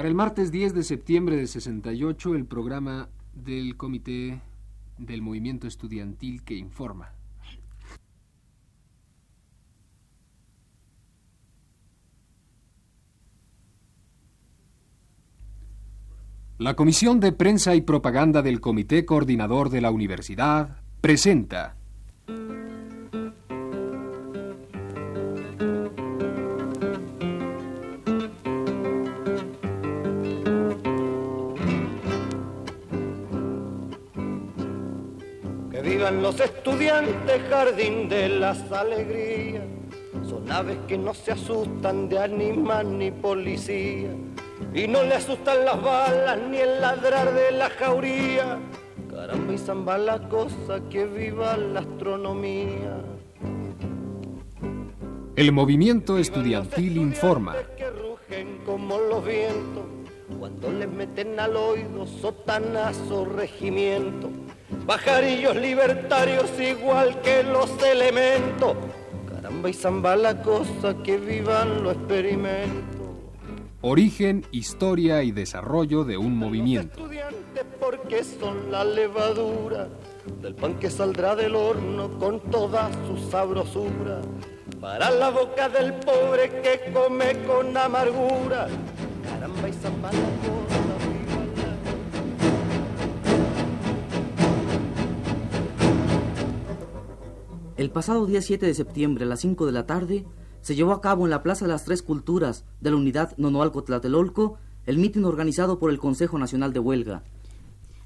Para el martes 10 de septiembre de 68, el programa del Comité del Movimiento Estudiantil que informa. La Comisión de Prensa y Propaganda del Comité Coordinador de la Universidad presenta Vivan los estudiantes, jardín de las alegrías. Son aves que no se asustan de animal ni policía. Y no le asustan las balas ni el ladrar de la jauría. Caramba y zamba la cosa, que viva la astronomía. El Movimiento Estudiantil informa. Que rugen como los vientos cuando les meten al oído sotanazo regimiento. Pajarillos libertarios igual que los elementos. Caramba y zamba la cosa, que vivan los experimentos. Origen, historia y desarrollo de un movimiento. Estudiantes porque son la levadura del pan que saldrá del horno con toda su sabrosura. Para la boca del pobre que come con amargura. Caramba y zamba la cosa, El pasado día 7 de septiembre a las 5 de la tarde se llevó a cabo en la Plaza de las Tres Culturas de la Unidad Nonoalco Tlatelolco el mitin organizado por el Consejo Nacional de Huelga.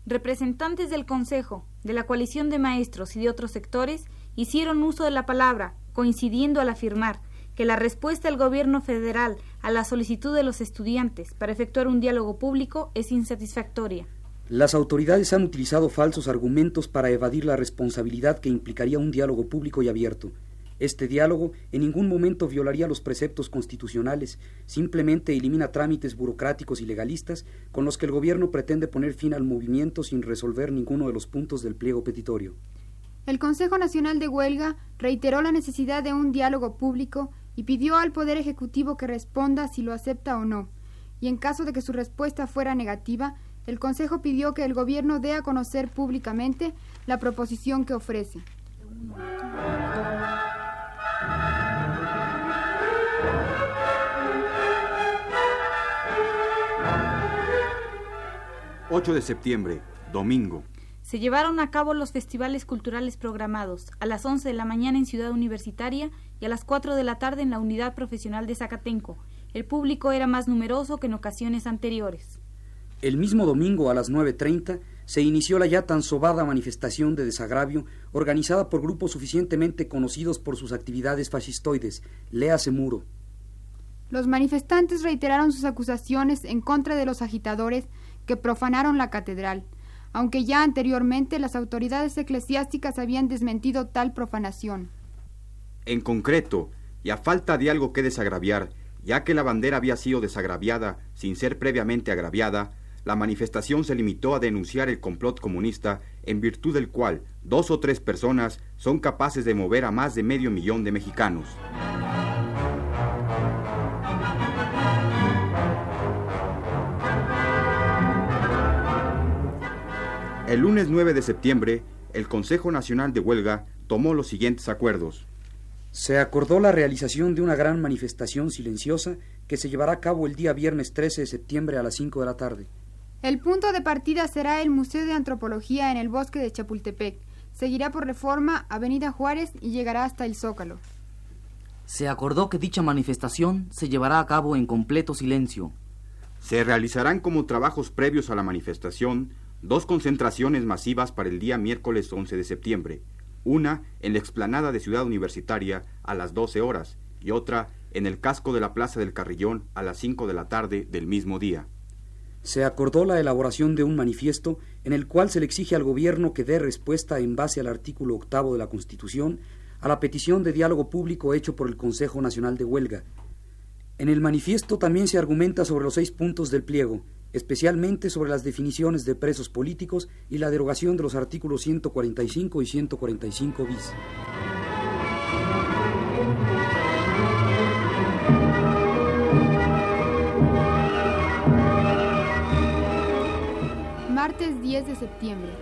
Representantes del Consejo, de la coalición de maestros y de otros sectores hicieron uso de la palabra, coincidiendo al afirmar que la respuesta del gobierno federal a la solicitud de los estudiantes para efectuar un diálogo público es insatisfactoria. Las autoridades han utilizado falsos argumentos para evadir la responsabilidad que implicaría un diálogo público y abierto. Este diálogo en ningún momento violaría los preceptos constitucionales, simplemente elimina trámites burocráticos y legalistas con los que el gobierno pretende poner fin al movimiento sin resolver ninguno de los puntos del pliego petitorio. El Consejo Nacional de Huelga reiteró la necesidad de un diálogo público y pidió al Poder Ejecutivo que responda si lo acepta o no. Y en caso de que su respuesta fuera negativa, el Consejo pidió que el Gobierno dé a conocer públicamente la proposición que ofrece. 8 de septiembre, domingo. Se llevaron a cabo los festivales culturales programados a las 11 de la mañana en Ciudad Universitaria y a las 4 de la tarde en la Unidad Profesional de Zacatenco. El público era más numeroso que en ocasiones anteriores. El mismo domingo a las 9.30 se inició la ya tan sobada manifestación de desagravio organizada por grupos suficientemente conocidos por sus actividades fascistoides, léase muro. Los manifestantes reiteraron sus acusaciones en contra de los agitadores que profanaron la catedral, aunque ya anteriormente las autoridades eclesiásticas habían desmentido tal profanación. En concreto, y a falta de algo que desagraviar, ya que la bandera había sido desagraviada sin ser previamente agraviada, la manifestación se limitó a denunciar el complot comunista en virtud del cual dos o tres personas son capaces de mover a más de medio millón de mexicanos. El lunes 9 de septiembre, el Consejo Nacional de Huelga tomó los siguientes acuerdos. Se acordó la realización de una gran manifestación silenciosa que se llevará a cabo el día viernes 13 de septiembre a las 5 de la tarde. El punto de partida será el Museo de Antropología en el bosque de Chapultepec. Seguirá por Reforma, Avenida Juárez y llegará hasta el Zócalo. Se acordó que dicha manifestación se llevará a cabo en completo silencio. Se realizarán como trabajos previos a la manifestación dos concentraciones masivas para el día miércoles 11 de septiembre, una en la explanada de Ciudad Universitaria a las 12 horas y otra en el casco de la Plaza del Carrillón a las 5 de la tarde del mismo día. Se acordó la elaboración de un manifiesto en el cual se le exige al gobierno que dé respuesta en base al artículo octavo de la Constitución a la petición de diálogo público hecho por el Consejo Nacional de Huelga. En el manifiesto también se argumenta sobre los seis puntos del pliego, especialmente sobre las definiciones de presos políticos y la derogación de los artículos 145 y 145 bis. Martes 10 de septiembre.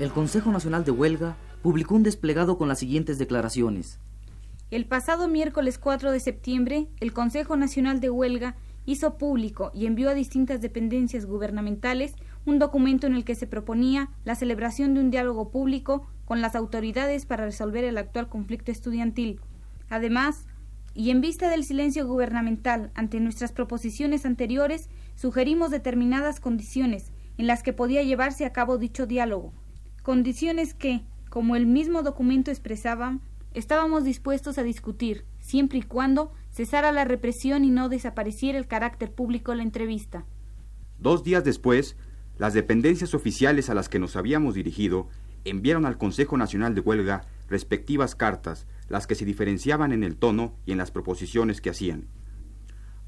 El Consejo Nacional de Huelga publicó un desplegado con las siguientes declaraciones. El pasado miércoles 4 de septiembre, el Consejo Nacional de Huelga hizo público y envió a distintas dependencias gubernamentales un documento en el que se proponía la celebración de un diálogo público con las autoridades para resolver el actual conflicto estudiantil. Además, y en vista del silencio gubernamental ante nuestras proposiciones anteriores, sugerimos determinadas condiciones en las que podía llevarse a cabo dicho diálogo, condiciones que, como el mismo documento expresaba, estábamos dispuestos a discutir, siempre y cuando cesara la represión y no desapareciera el carácter público de la entrevista. Dos días después, las dependencias oficiales a las que nos habíamos dirigido enviaron al Consejo Nacional de Huelga respectivas cartas, las que se diferenciaban en el tono y en las proposiciones que hacían.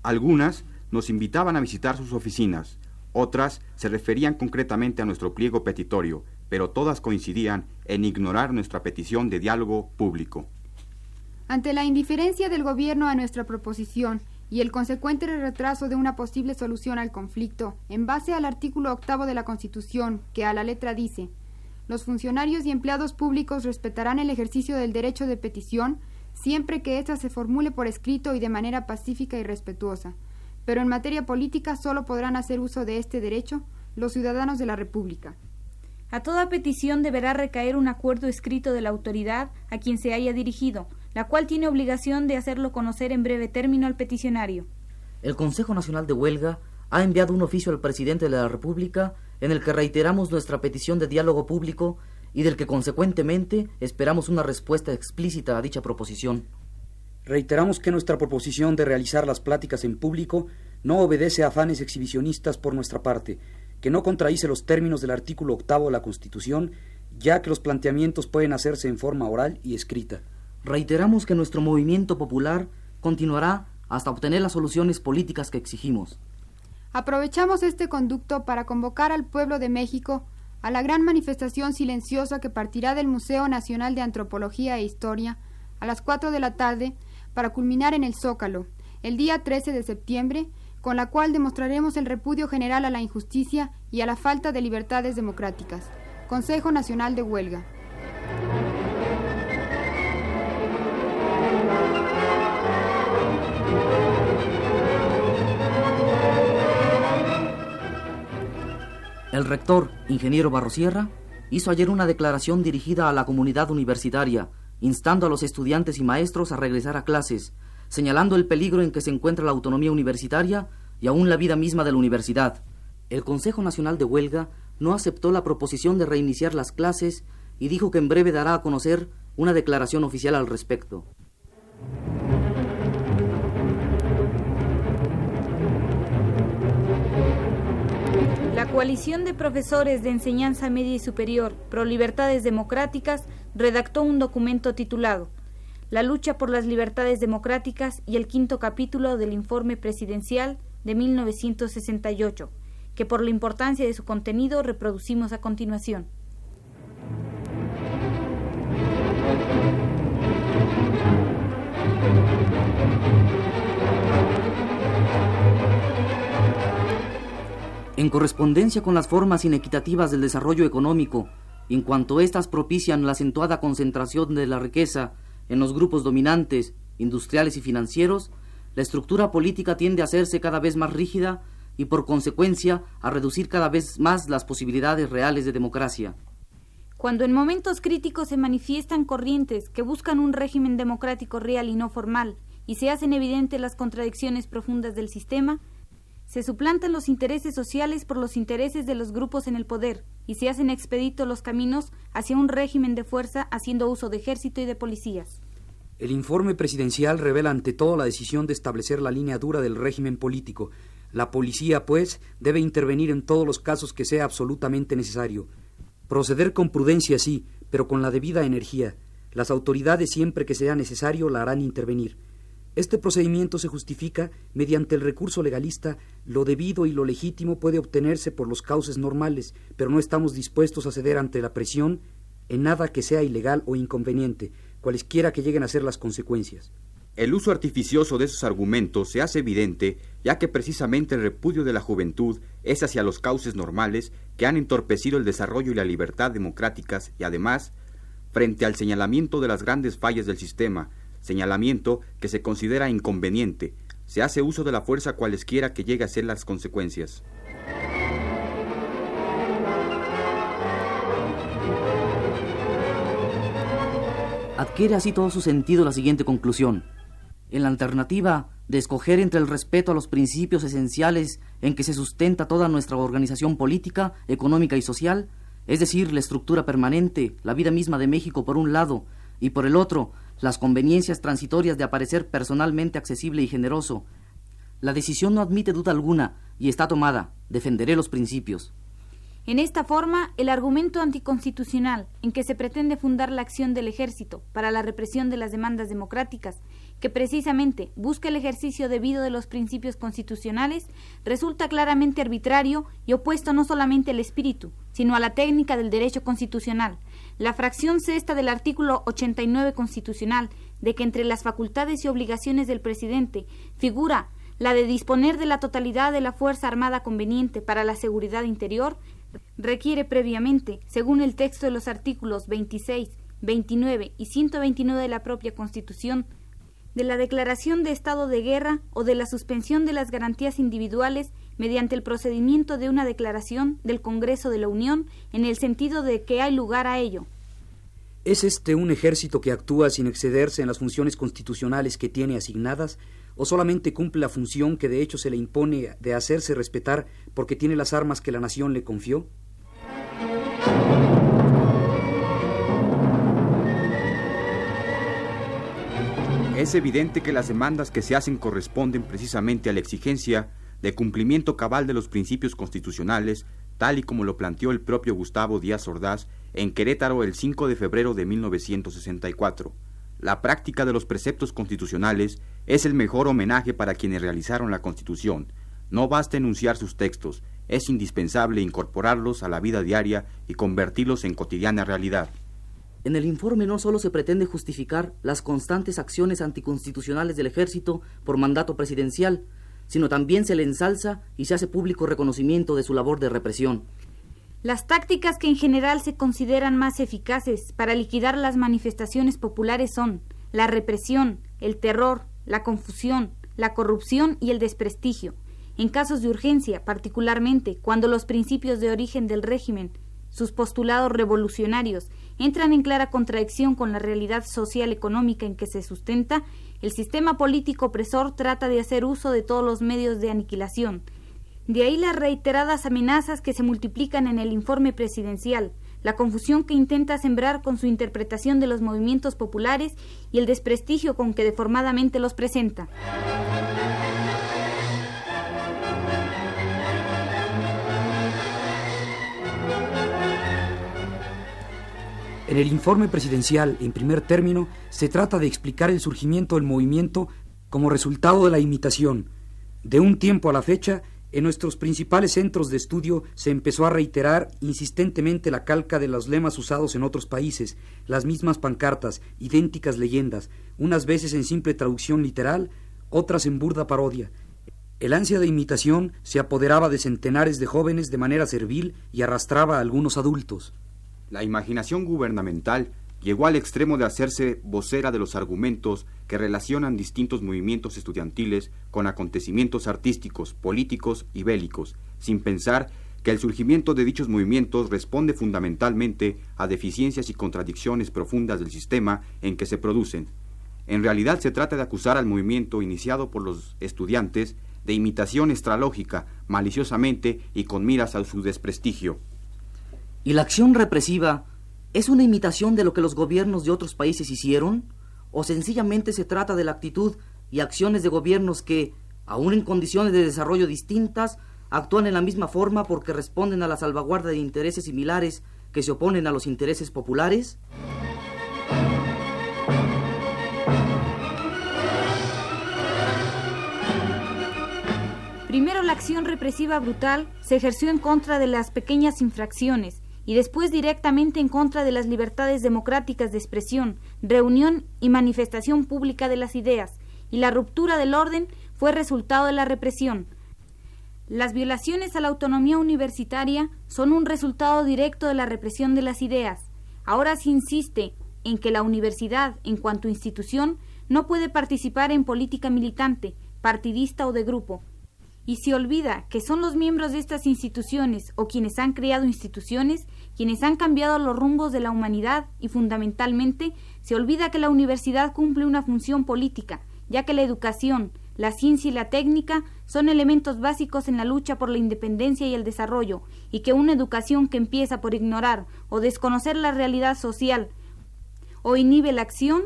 Algunas nos invitaban a visitar sus oficinas, otras se referían concretamente a nuestro pliego petitorio, pero todas coincidían en ignorar nuestra petición de diálogo público. Ante la indiferencia del gobierno a nuestra proposición y el consecuente retraso de una posible solución al conflicto, en base al artículo octavo de la Constitución, que a la letra dice los funcionarios y empleados públicos respetarán el ejercicio del derecho de petición siempre que ésta se formule por escrito y de manera pacífica y respetuosa. Pero en materia política solo podrán hacer uso de este derecho los ciudadanos de la República. A toda petición deberá recaer un acuerdo escrito de la autoridad a quien se haya dirigido, la cual tiene obligación de hacerlo conocer en breve término al peticionario. El Consejo Nacional de Huelga ha enviado un oficio al presidente de la República en el que reiteramos nuestra petición de diálogo público y del que consecuentemente esperamos una respuesta explícita a dicha proposición. Reiteramos que nuestra proposición de realizar las pláticas en público no obedece a afanes exhibicionistas por nuestra parte, que no contradice los términos del artículo octavo de la Constitución, ya que los planteamientos pueden hacerse en forma oral y escrita. Reiteramos que nuestro movimiento popular continuará hasta obtener las soluciones políticas que exigimos. Aprovechamos este conducto para convocar al pueblo de México a la gran manifestación silenciosa que partirá del Museo Nacional de Antropología e Historia a las 4 de la tarde para culminar en el Zócalo, el día 13 de septiembre, con la cual demostraremos el repudio general a la injusticia y a la falta de libertades democráticas. Consejo Nacional de Huelga. El rector, ingeniero Barrosierra, hizo ayer una declaración dirigida a la comunidad universitaria, instando a los estudiantes y maestros a regresar a clases, señalando el peligro en que se encuentra la autonomía universitaria y aún la vida misma de la universidad. El Consejo Nacional de Huelga no aceptó la proposición de reiniciar las clases y dijo que en breve dará a conocer una declaración oficial al respecto. La coalición de profesores de enseñanza media y superior pro libertades democráticas redactó un documento titulado La lucha por las libertades democráticas y el quinto capítulo del informe presidencial de 1968, que por la importancia de su contenido reproducimos a continuación. En correspondencia con las formas inequitativas del desarrollo económico, en cuanto éstas propician la acentuada concentración de la riqueza en los grupos dominantes, industriales y financieros, la estructura política tiende a hacerse cada vez más rígida y por consecuencia a reducir cada vez más las posibilidades reales de democracia. Cuando en momentos críticos se manifiestan corrientes que buscan un régimen democrático real y no formal, y se hacen evidentes las contradicciones profundas del sistema, se suplantan los intereses sociales por los intereses de los grupos en el poder y se hacen expeditos los caminos hacia un régimen de fuerza haciendo uso de ejército y de policías. El informe presidencial revela ante todo la decisión de establecer la línea dura del régimen político. La policía, pues, debe intervenir en todos los casos que sea absolutamente necesario. Proceder con prudencia, sí, pero con la debida energía. Las autoridades, siempre que sea necesario, la harán intervenir. Este procedimiento se justifica mediante el recurso legalista. Lo debido y lo legítimo puede obtenerse por los cauces normales, pero no estamos dispuestos a ceder ante la presión en nada que sea ilegal o inconveniente, cualesquiera que lleguen a ser las consecuencias. El uso artificioso de esos argumentos se hace evidente ya que precisamente el repudio de la juventud es hacia los cauces normales que han entorpecido el desarrollo y la libertad democráticas y además, frente al señalamiento de las grandes fallas del sistema, señalamiento que se considera inconveniente, se hace uso de la fuerza cualesquiera que llegue a ser las consecuencias. Adquiere así todo su sentido la siguiente conclusión. En la alternativa de escoger entre el respeto a los principios esenciales en que se sustenta toda nuestra organización política, económica y social, es decir, la estructura permanente, la vida misma de México por un lado, y por el otro, las conveniencias transitorias de aparecer personalmente accesible y generoso. La decisión no admite duda alguna y está tomada. Defenderé los principios. En esta forma, el argumento anticonstitucional en que se pretende fundar la acción del ejército para la represión de las demandas democráticas, que precisamente busca el ejercicio debido de los principios constitucionales, resulta claramente arbitrario y opuesto no solamente al espíritu, sino a la técnica del derecho constitucional. La fracción sexta del artículo 89 constitucional, de que entre las facultades y obligaciones del presidente figura la de disponer de la totalidad de la Fuerza Armada conveniente para la seguridad interior, requiere previamente, según el texto de los artículos 26, 29 y 129 de la propia Constitución, de la declaración de estado de guerra o de la suspensión de las garantías individuales mediante el procedimiento de una declaración del Congreso de la Unión en el sentido de que hay lugar a ello. ¿Es este un ejército que actúa sin excederse en las funciones constitucionales que tiene asignadas o solamente cumple la función que de hecho se le impone de hacerse respetar porque tiene las armas que la nación le confió? Es evidente que las demandas que se hacen corresponden precisamente a la exigencia de cumplimiento cabal de los principios constitucionales, tal y como lo planteó el propio Gustavo Díaz Ordaz en Querétaro el 5 de febrero de 1964. La práctica de los preceptos constitucionales es el mejor homenaje para quienes realizaron la Constitución. No basta enunciar sus textos, es indispensable incorporarlos a la vida diaria y convertirlos en cotidiana realidad. En el informe no solo se pretende justificar las constantes acciones anticonstitucionales del ejército por mandato presidencial, sino también se le ensalza y se hace público reconocimiento de su labor de represión. Las tácticas que en general se consideran más eficaces para liquidar las manifestaciones populares son la represión, el terror, la confusión, la corrupción y el desprestigio. En casos de urgencia, particularmente cuando los principios de origen del régimen, sus postulados revolucionarios, entran en clara contradicción con la realidad social económica en que se sustenta, el sistema político opresor trata de hacer uso de todos los medios de aniquilación, de ahí las reiteradas amenazas que se multiplican en el informe presidencial, la confusión que intenta sembrar con su interpretación de los movimientos populares y el desprestigio con que deformadamente los presenta. En el informe presidencial, en primer término, se trata de explicar el surgimiento del movimiento como resultado de la imitación. De un tiempo a la fecha, en nuestros principales centros de estudio se empezó a reiterar insistentemente la calca de los lemas usados en otros países, las mismas pancartas, idénticas leyendas, unas veces en simple traducción literal, otras en burda parodia. El ansia de imitación se apoderaba de centenares de jóvenes de manera servil y arrastraba a algunos adultos. La imaginación gubernamental llegó al extremo de hacerse vocera de los argumentos que relacionan distintos movimientos estudiantiles con acontecimientos artísticos, políticos y bélicos, sin pensar que el surgimiento de dichos movimientos responde fundamentalmente a deficiencias y contradicciones profundas del sistema en que se producen. En realidad se trata de acusar al movimiento iniciado por los estudiantes de imitación estralógica, maliciosamente y con miras a su desprestigio. ¿Y la acción represiva ¿Es una imitación de lo que los gobiernos de otros países hicieron? ¿O sencillamente se trata de la actitud y acciones de gobiernos que, aun en condiciones de desarrollo distintas, actúan en la misma forma porque responden a la salvaguarda de intereses similares que se oponen a los intereses populares? Primero la acción represiva brutal se ejerció en contra de las pequeñas infracciones y después directamente en contra de las libertades democráticas de expresión, reunión y manifestación pública de las ideas, y la ruptura del orden fue resultado de la represión. Las violaciones a la autonomía universitaria son un resultado directo de la represión de las ideas. Ahora se insiste en que la universidad, en cuanto institución, no puede participar en política militante, partidista o de grupo, y se olvida que son los miembros de estas instituciones o quienes han creado instituciones quienes han cambiado los rumbos de la humanidad y fundamentalmente se olvida que la universidad cumple una función política, ya que la educación, la ciencia y la técnica son elementos básicos en la lucha por la independencia y el desarrollo, y que una educación que empieza por ignorar o desconocer la realidad social o inhibe la acción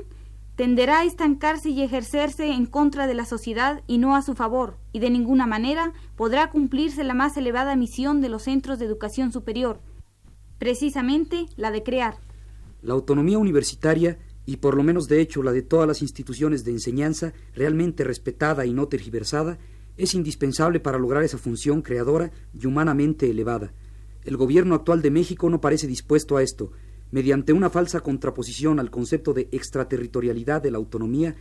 tenderá a estancarse y ejercerse en contra de la sociedad y no a su favor, y de ninguna manera podrá cumplirse la más elevada misión de los centros de educación superior, precisamente la de crear. La autonomía universitaria, y por lo menos de hecho la de todas las instituciones de enseñanza, realmente respetada y no tergiversada, es indispensable para lograr esa función creadora y humanamente elevada. El gobierno actual de México no parece dispuesto a esto, mediante una falsa contraposición al concepto de extraterritorialidad de la autonomía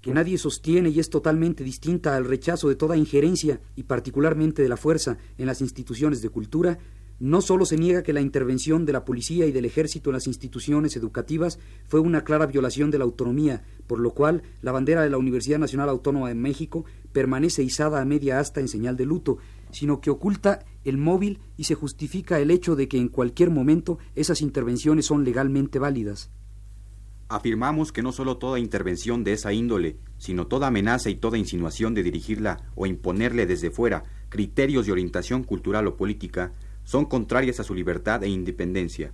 que nadie sostiene y es totalmente distinta al rechazo de toda injerencia y particularmente de la fuerza en las instituciones de cultura, no solo se niega que la intervención de la policía y del ejército en las instituciones educativas fue una clara violación de la autonomía, por lo cual la bandera de la Universidad Nacional Autónoma de México permanece izada a media asta en señal de luto, sino que oculta el móvil y se justifica el hecho de que en cualquier momento esas intervenciones son legalmente válidas. Afirmamos que no solo toda intervención de esa índole, sino toda amenaza y toda insinuación de dirigirla o imponerle desde fuera criterios de orientación cultural o política son contrarias a su libertad e independencia.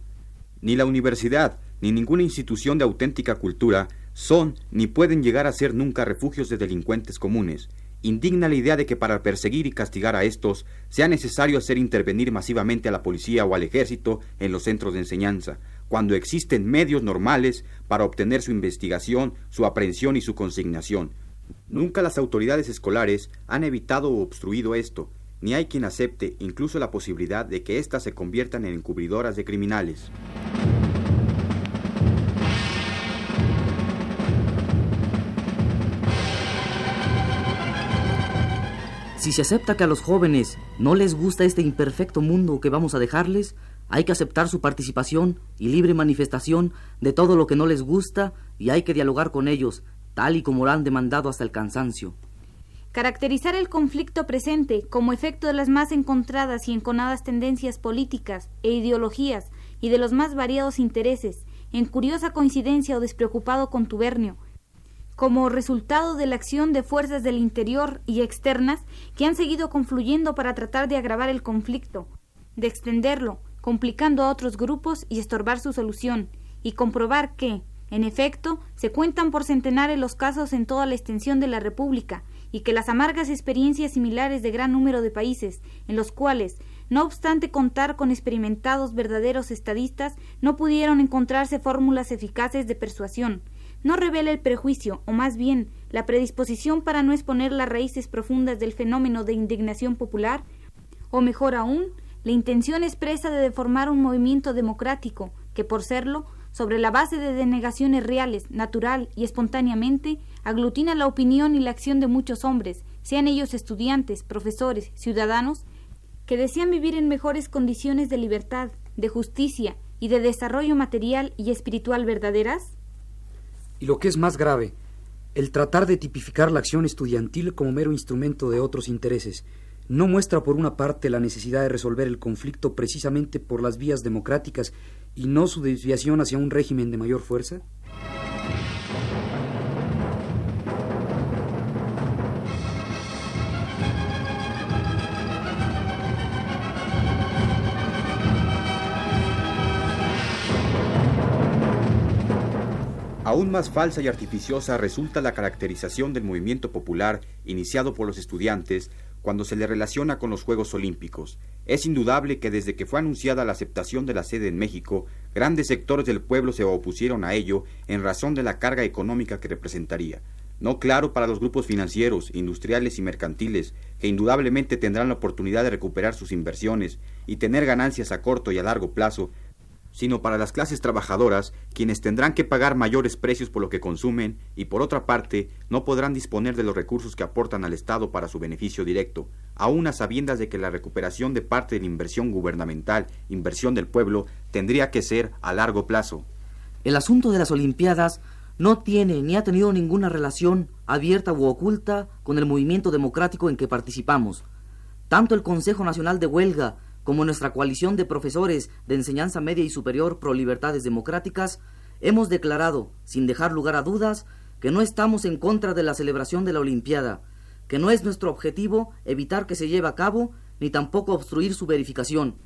Ni la universidad, ni ninguna institución de auténtica cultura son ni pueden llegar a ser nunca refugios de delincuentes comunes, indigna la idea de que para perseguir y castigar a estos sea necesario hacer intervenir masivamente a la policía o al ejército en los centros de enseñanza, cuando existen medios normales para obtener su investigación, su aprehensión y su consignación. Nunca las autoridades escolares han evitado o obstruido esto, ni hay quien acepte incluso la posibilidad de que éstas se conviertan en encubridoras de criminales. Si se acepta que a los jóvenes no les gusta este imperfecto mundo que vamos a dejarles, hay que aceptar su participación y libre manifestación de todo lo que no les gusta y hay que dialogar con ellos, tal y como lo han demandado hasta el cansancio. Caracterizar el conflicto presente como efecto de las más encontradas y enconadas tendencias políticas e ideologías y de los más variados intereses, en curiosa coincidencia o despreocupado contubernio, como resultado de la acción de fuerzas del interior y externas que han seguido confluyendo para tratar de agravar el conflicto, de extenderlo, complicando a otros grupos y estorbar su solución, y comprobar que, en efecto, se cuentan por centenares los casos en toda la extensión de la República, y que las amargas experiencias similares de gran número de países, en los cuales, no obstante contar con experimentados verdaderos estadistas, no pudieron encontrarse fórmulas eficaces de persuasión, no revela el prejuicio, o más bien la predisposición para no exponer las raíces profundas del fenómeno de indignación popular, o mejor aún, la intención expresa de deformar un movimiento democrático que, por serlo, sobre la base de denegaciones reales, natural y espontáneamente, aglutina la opinión y la acción de muchos hombres, sean ellos estudiantes, profesores, ciudadanos, que desean vivir en mejores condiciones de libertad, de justicia y de desarrollo material y espiritual verdaderas? Y lo que es más grave, el tratar de tipificar la acción estudiantil como mero instrumento de otros intereses, no muestra por una parte la necesidad de resolver el conflicto precisamente por las vías democráticas y no su desviación hacia un régimen de mayor fuerza? Aún más falsa y artificiosa resulta la caracterización del movimiento popular iniciado por los estudiantes cuando se le relaciona con los Juegos Olímpicos. Es indudable que desde que fue anunciada la aceptación de la sede en México, grandes sectores del pueblo se opusieron a ello en razón de la carga económica que representaría. No claro para los grupos financieros, industriales y mercantiles, que indudablemente tendrán la oportunidad de recuperar sus inversiones y tener ganancias a corto y a largo plazo sino para las clases trabajadoras, quienes tendrán que pagar mayores precios por lo que consumen y por otra parte no podrán disponer de los recursos que aportan al Estado para su beneficio directo, aun a sabiendas de que la recuperación de parte de la inversión gubernamental, inversión del pueblo, tendría que ser a largo plazo. El asunto de las Olimpiadas no tiene ni ha tenido ninguna relación abierta u oculta con el movimiento democrático en que participamos. Tanto el Consejo Nacional de Huelga como nuestra coalición de profesores de enseñanza media y superior pro libertades democráticas, hemos declarado, sin dejar lugar a dudas, que no estamos en contra de la celebración de la Olimpiada, que no es nuestro objetivo evitar que se lleve a cabo, ni tampoco obstruir su verificación,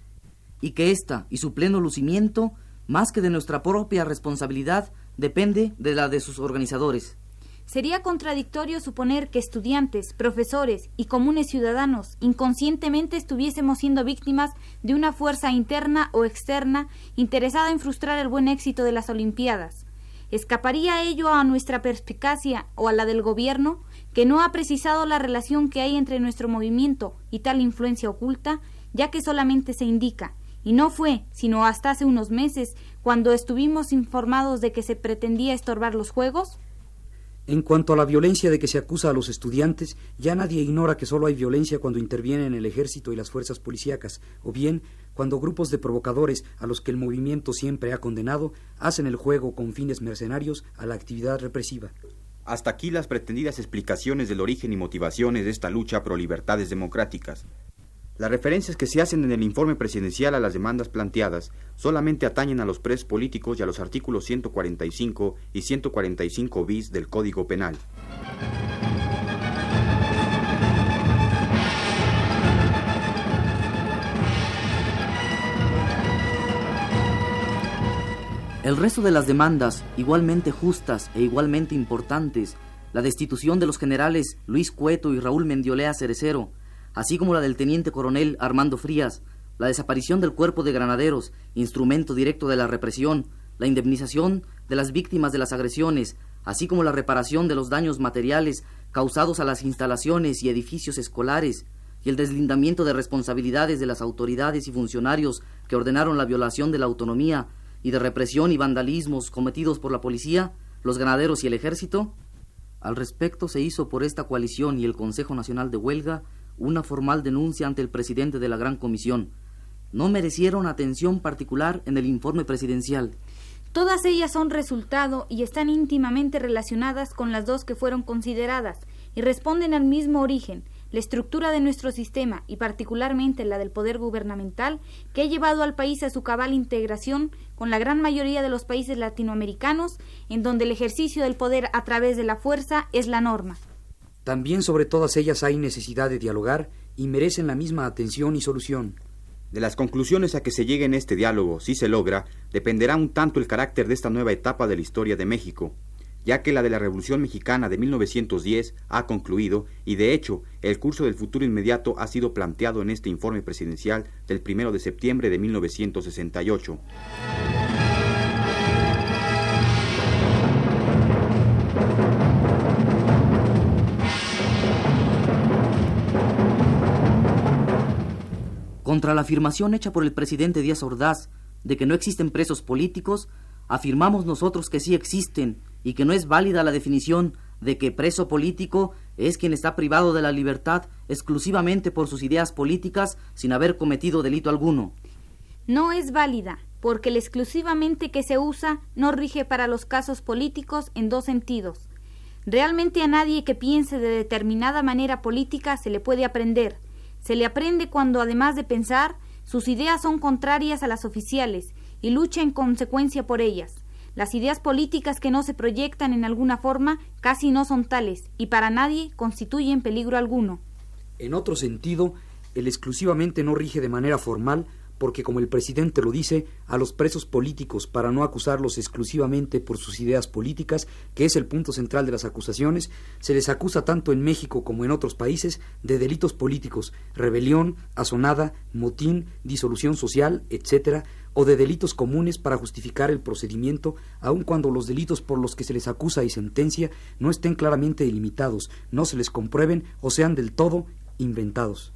y que ésta y su pleno lucimiento, más que de nuestra propia responsabilidad, depende de la de sus organizadores. Sería contradictorio suponer que estudiantes, profesores y comunes ciudadanos inconscientemente estuviésemos siendo víctimas de una fuerza interna o externa interesada en frustrar el buen éxito de las Olimpiadas. ¿Escaparía ello a nuestra perspicacia o a la del gobierno, que no ha precisado la relación que hay entre nuestro movimiento y tal influencia oculta, ya que solamente se indica, y no fue, sino hasta hace unos meses, cuando estuvimos informados de que se pretendía estorbar los Juegos? En cuanto a la violencia de que se acusa a los estudiantes, ya nadie ignora que solo hay violencia cuando intervienen el ejército y las fuerzas policíacas, o bien cuando grupos de provocadores a los que el movimiento siempre ha condenado hacen el juego con fines mercenarios a la actividad represiva. Hasta aquí las pretendidas explicaciones del origen y motivaciones de esta lucha pro libertades democráticas. Las referencias que se hacen en el informe presidencial a las demandas planteadas solamente atañen a los presos políticos y a los artículos 145 y 145 bis del Código Penal. El resto de las demandas, igualmente justas e igualmente importantes, la destitución de los generales Luis Cueto y Raúl Mendiolea Cerecero, así como la del teniente coronel Armando Frías, la desaparición del cuerpo de granaderos, instrumento directo de la represión, la indemnización de las víctimas de las agresiones, así como la reparación de los daños materiales causados a las instalaciones y edificios escolares, y el deslindamiento de responsabilidades de las autoridades y funcionarios que ordenaron la violación de la autonomía y de represión y vandalismos cometidos por la policía, los ganaderos y el ejército? Al respecto se hizo por esta coalición y el Consejo Nacional de Huelga una formal denuncia ante el presidente de la Gran Comisión. No merecieron atención particular en el informe presidencial. Todas ellas son resultado y están íntimamente relacionadas con las dos que fueron consideradas y responden al mismo origen, la estructura de nuestro sistema y particularmente la del poder gubernamental que ha llevado al país a su cabal integración con la gran mayoría de los países latinoamericanos en donde el ejercicio del poder a través de la fuerza es la norma. También sobre todas ellas hay necesidad de dialogar y merecen la misma atención y solución. De las conclusiones a que se llegue en este diálogo, si se logra, dependerá un tanto el carácter de esta nueva etapa de la historia de México, ya que la de la Revolución Mexicana de 1910 ha concluido y de hecho el curso del futuro inmediato ha sido planteado en este informe presidencial del 1 de septiembre de 1968. Contra la afirmación hecha por el presidente Díaz Ordaz de que no existen presos políticos, afirmamos nosotros que sí existen y que no es válida la definición de que preso político es quien está privado de la libertad exclusivamente por sus ideas políticas sin haber cometido delito alguno. No es válida, porque el exclusivamente que se usa no rige para los casos políticos en dos sentidos. Realmente a nadie que piense de determinada manera política se le puede aprender, se le aprende cuando, además de pensar, sus ideas son contrarias a las oficiales y lucha en consecuencia por ellas. Las ideas políticas que no se proyectan en alguna forma casi no son tales y para nadie constituyen peligro alguno. En otro sentido, el exclusivamente no rige de manera formal porque, como el presidente lo dice, a los presos políticos, para no acusarlos exclusivamente por sus ideas políticas, que es el punto central de las acusaciones, se les acusa tanto en México como en otros países de delitos políticos, rebelión, asonada, motín, disolución social, etc., o de delitos comunes para justificar el procedimiento, aun cuando los delitos por los que se les acusa y sentencia no estén claramente delimitados, no se les comprueben o sean del todo inventados.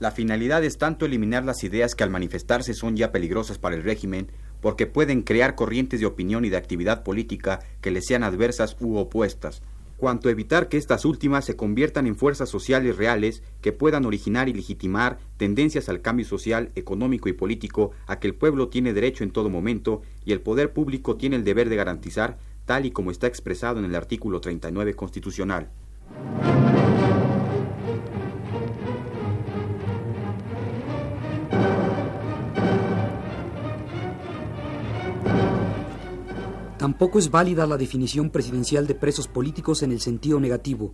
La finalidad es tanto eliminar las ideas que al manifestarse son ya peligrosas para el régimen, porque pueden crear corrientes de opinión y de actividad política que les sean adversas u opuestas, cuanto evitar que estas últimas se conviertan en fuerzas sociales reales que puedan originar y legitimar tendencias al cambio social, económico y político a que el pueblo tiene derecho en todo momento y el poder público tiene el deber de garantizar, tal y como está expresado en el artículo 39 constitucional. Tampoco es válida la definición presidencial de presos políticos en el sentido negativo.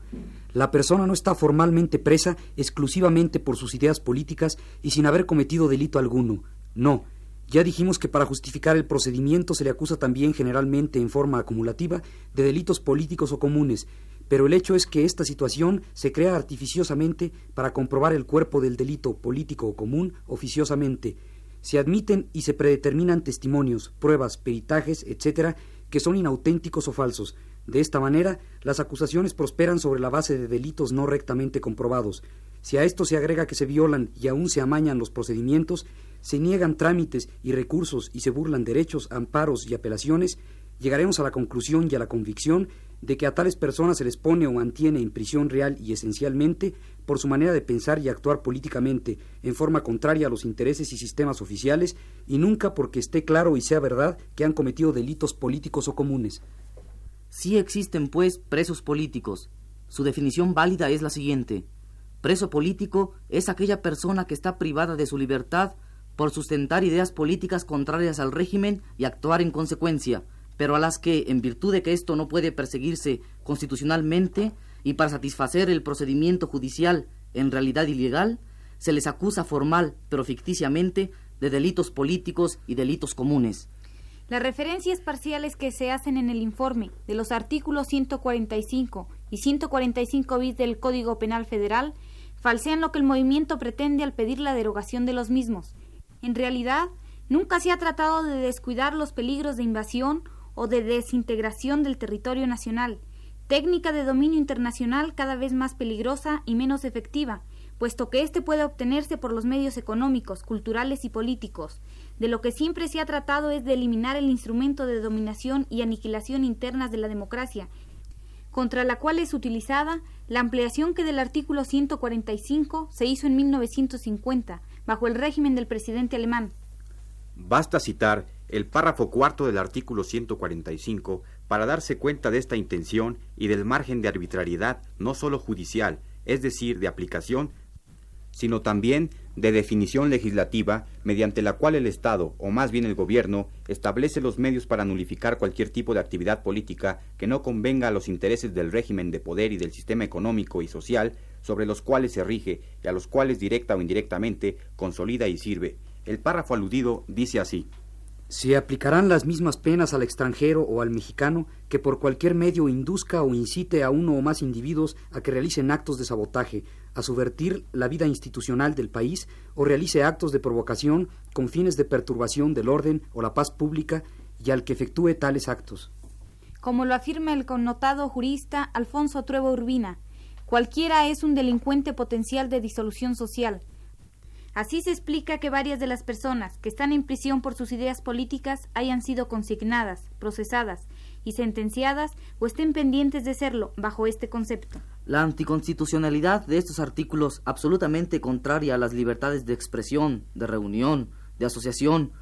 La persona no está formalmente presa exclusivamente por sus ideas políticas y sin haber cometido delito alguno. No. Ya dijimos que para justificar el procedimiento se le acusa también generalmente en forma acumulativa de delitos políticos o comunes, pero el hecho es que esta situación se crea artificiosamente para comprobar el cuerpo del delito político o común oficiosamente. Se admiten y se predeterminan testimonios, pruebas, peritajes, etcétera, que son inauténticos o falsos. De esta manera, las acusaciones prosperan sobre la base de delitos no rectamente comprobados. Si a esto se agrega que se violan y aún se amañan los procedimientos, se niegan trámites y recursos y se burlan derechos, amparos y apelaciones, llegaremos a la conclusión y a la convicción de que a tales personas se les pone o mantiene en prisión real y esencialmente por su manera de pensar y actuar políticamente en forma contraria a los intereses y sistemas oficiales y nunca porque esté claro y sea verdad que han cometido delitos políticos o comunes. Sí existen, pues, presos políticos. Su definición válida es la siguiente. Preso político es aquella persona que está privada de su libertad por sustentar ideas políticas contrarias al régimen y actuar en consecuencia, pero a las que, en virtud de que esto no puede perseguirse constitucionalmente y para satisfacer el procedimiento judicial en realidad ilegal, se les acusa formal, pero ficticiamente, de delitos políticos y delitos comunes. Las referencias parciales que se hacen en el informe de los artículos 145 y 145 bis del Código Penal Federal falsean lo que el movimiento pretende al pedir la derogación de los mismos. En realidad, nunca se ha tratado de descuidar los peligros de invasión o de desintegración del territorio nacional, técnica de dominio internacional cada vez más peligrosa y menos efectiva, puesto que éste puede obtenerse por los medios económicos, culturales y políticos. De lo que siempre se ha tratado es de eliminar el instrumento de dominación y aniquilación internas de la democracia, contra la cual es utilizada la ampliación que del artículo 145 se hizo en 1950, bajo el régimen del presidente alemán. Basta citar el párrafo cuarto del artículo 145 para darse cuenta de esta intención y del margen de arbitrariedad no sólo judicial, es decir, de aplicación, sino también de definición legislativa mediante la cual el Estado, o más bien el Gobierno, establece los medios para nulificar cualquier tipo de actividad política que no convenga a los intereses del régimen de poder y del sistema económico y social sobre los cuales se rige y a los cuales directa o indirectamente consolida y sirve. El párrafo aludido dice así. Se aplicarán las mismas penas al extranjero o al mexicano que por cualquier medio induzca o incite a uno o más individuos a que realicen actos de sabotaje, a subvertir la vida institucional del país o realice actos de provocación con fines de perturbación del orden o la paz pública y al que efectúe tales actos. Como lo afirma el connotado jurista Alfonso Trueba Urbina, cualquiera es un delincuente potencial de disolución social, Así se explica que varias de las personas que están en prisión por sus ideas políticas hayan sido consignadas, procesadas y sentenciadas o estén pendientes de serlo bajo este concepto. La anticonstitucionalidad de estos artículos, absolutamente contraria a las libertades de expresión, de reunión, de asociación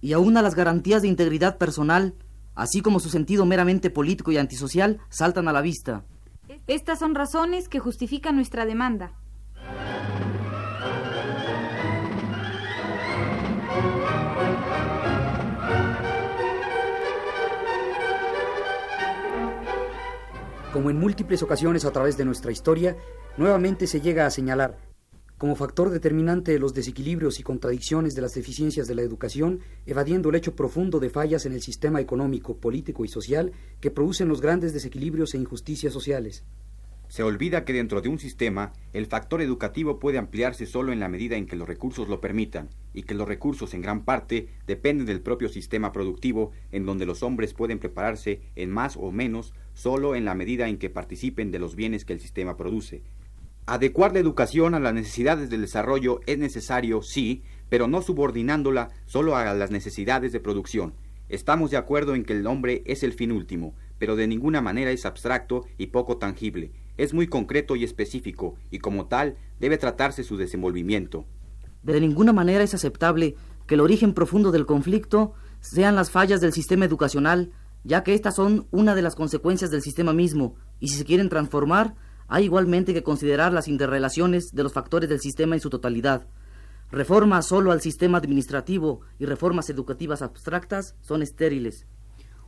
y aún a las garantías de integridad personal, así como su sentido meramente político y antisocial, saltan a la vista. Estas son razones que justifican nuestra demanda. Como en múltiples ocasiones a través de nuestra historia, nuevamente se llega a señalar como factor determinante de los desequilibrios y contradicciones de las deficiencias de la educación, evadiendo el hecho profundo de fallas en el sistema económico, político y social que producen los grandes desequilibrios e injusticias sociales. Se olvida que dentro de un sistema el factor educativo puede ampliarse solo en la medida en que los recursos lo permitan, y que los recursos en gran parte dependen del propio sistema productivo en donde los hombres pueden prepararse en más o menos solo en la medida en que participen de los bienes que el sistema produce. Adecuar la educación a las necesidades del desarrollo es necesario, sí, pero no subordinándola solo a las necesidades de producción. Estamos de acuerdo en que el hombre es el fin último, pero de ninguna manera es abstracto y poco tangible. Es muy concreto y específico, y como tal debe tratarse su desenvolvimiento. De ninguna manera es aceptable que el origen profundo del conflicto sean las fallas del sistema educacional, ya que estas son una de las consecuencias del sistema mismo, y si se quieren transformar, hay igualmente que considerar las interrelaciones de los factores del sistema en su totalidad. Reformas solo al sistema administrativo y reformas educativas abstractas son estériles.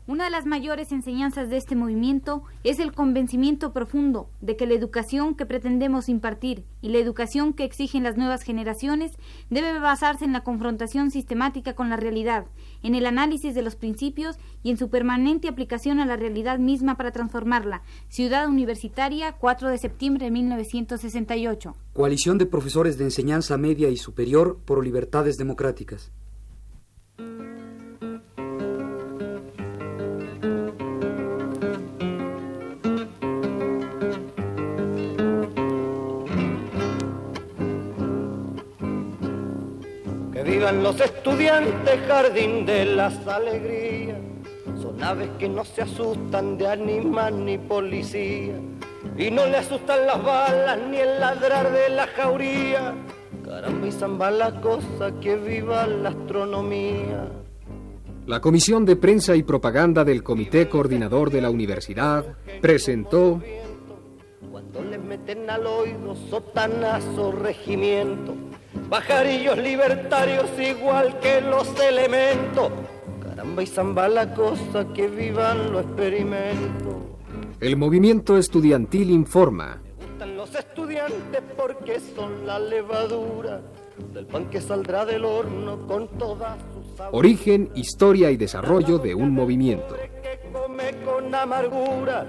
Una de las mayores enseñanzas de este movimiento es el convencimiento profundo de que la educación que pretendemos impartir y la educación que exigen las nuevas generaciones debe basarse en la confrontación sistemática con la realidad, en el análisis de los principios y en su permanente aplicación a la realidad misma para transformarla. Ciudad Universitaria, 4 de septiembre de 1968. Coalición de Profesores de Enseñanza Media y Superior por Libertades Democráticas. Vivan los estudiantes, jardín de las alegrías. Son aves que no se asustan de animal ni policía. Y no le asustan las balas ni el ladrar de la jauría. Caramba y zamba la cosa que viva la astronomía. La Comisión de Prensa y Propaganda del Comité Coordinador de la Universidad presentó Cuando le meten al oído sotanazo regimiento pajarillos libertarios igual que los elementos. Caramba y zamba la cosa que vivan los experimentos. El movimiento estudiantil informa. Me gustan los estudiantes porque son la levadura del pan que saldrá del horno con toda su sabor. Origen, historia y desarrollo de un movimiento. Que come con amargura.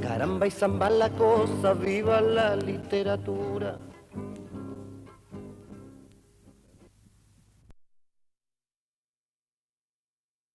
Caramba y zamba la cosa, viva la literatura.